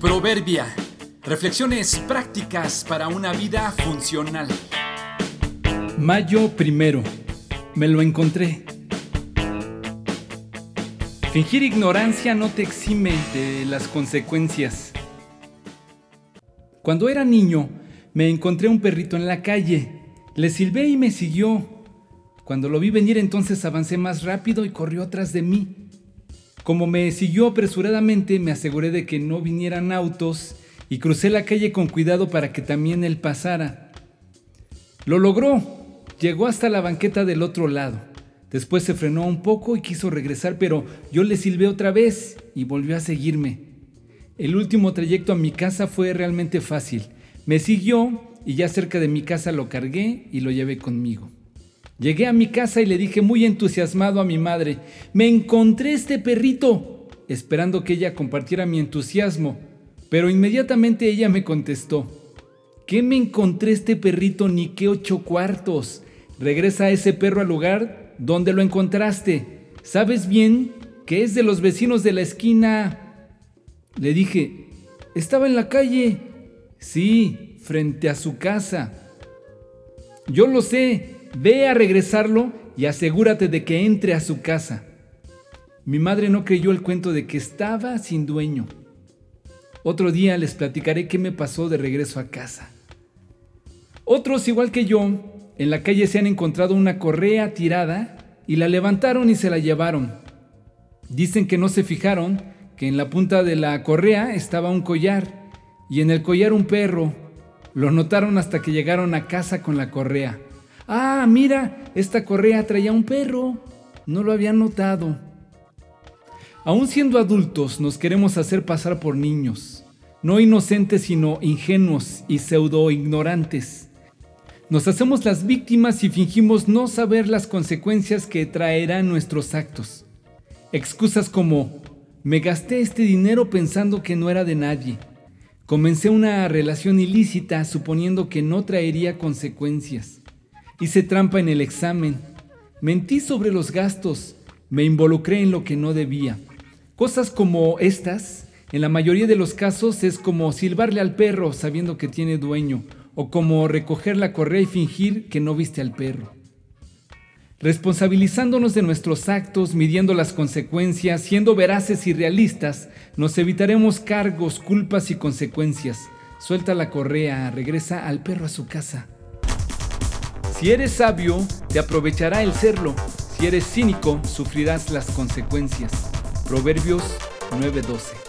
Proverbia. Reflexiones prácticas para una vida funcional. Mayo primero. Me lo encontré. Fingir ignorancia no te exime de las consecuencias. Cuando era niño, me encontré un perrito en la calle. Le silbé y me siguió. Cuando lo vi venir entonces avancé más rápido y corrió atrás de mí. Como me siguió apresuradamente, me aseguré de que no vinieran autos y crucé la calle con cuidado para que también él pasara. Lo logró. Llegó hasta la banqueta del otro lado. Después se frenó un poco y quiso regresar, pero yo le silbé otra vez y volvió a seguirme. El último trayecto a mi casa fue realmente fácil. Me siguió y ya cerca de mi casa lo cargué y lo llevé conmigo. Llegué a mi casa y le dije muy entusiasmado a mi madre, me encontré este perrito, esperando que ella compartiera mi entusiasmo, pero inmediatamente ella me contestó, ¿qué me encontré este perrito ni qué ocho cuartos? Regresa a ese perro al lugar donde lo encontraste. ¿Sabes bien que es de los vecinos de la esquina? Le dije, estaba en la calle. Sí, frente a su casa. Yo lo sé, Ve a regresarlo y asegúrate de que entre a su casa. Mi madre no creyó el cuento de que estaba sin dueño. Otro día les platicaré qué me pasó de regreso a casa. Otros, igual que yo, en la calle se han encontrado una correa tirada y la levantaron y se la llevaron. Dicen que no se fijaron que en la punta de la correa estaba un collar y en el collar un perro. Lo notaron hasta que llegaron a casa con la correa. Ah, mira, esta correa traía un perro. No lo habían notado. Aún siendo adultos, nos queremos hacer pasar por niños, no inocentes sino ingenuos y pseudo ignorantes. Nos hacemos las víctimas y fingimos no saber las consecuencias que traerán nuestros actos. Excusas como, me gasté este dinero pensando que no era de nadie. Comencé una relación ilícita suponiendo que no traería consecuencias. Hice trampa en el examen. Mentí sobre los gastos. Me involucré en lo que no debía. Cosas como estas, en la mayoría de los casos, es como silbarle al perro sabiendo que tiene dueño, o como recoger la correa y fingir que no viste al perro. Responsabilizándonos de nuestros actos, midiendo las consecuencias, siendo veraces y realistas, nos evitaremos cargos, culpas y consecuencias. Suelta la correa, regresa al perro a su casa. Si eres sabio, te aprovechará el serlo. Si eres cínico, sufrirás las consecuencias. Proverbios 9:12